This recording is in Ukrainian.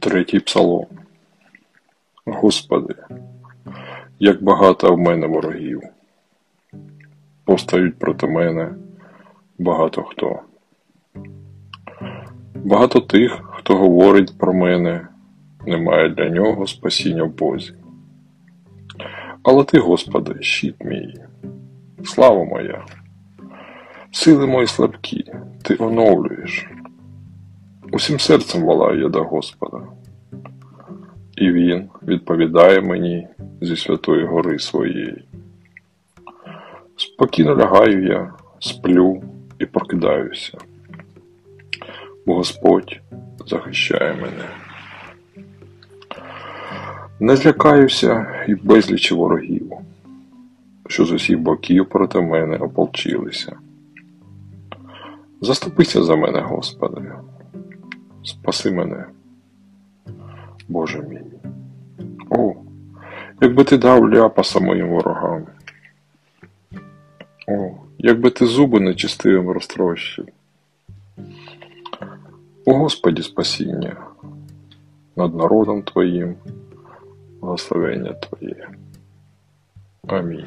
Третій псалом. Господи, як багато в мене ворогів. Повстають проти мене багато хто. Багато тих, хто говорить про мене, немає для нього спасіння в Бозі. Але ти, Господи, щит мій, слава моя, сили мої слабкі, ти оновлюєш. Усім серцем волаю я до Господа, і Він відповідає мені зі святої гори своєї. Спокійно лягаю я, сплю і прокидаюся, бо Господь захищає мене. Не злякаюся і безлічі ворогів, що з усіх боків проти мене ополчилися. Заступися за мене, Господи, спаси мене, Боже мій. О, якби ти дав ляпаса моїм ворогам. О, якби ти зуби нечистивим розтрощив. О Господі спасіння над народом Твоїм, благословення Твоє. Амінь.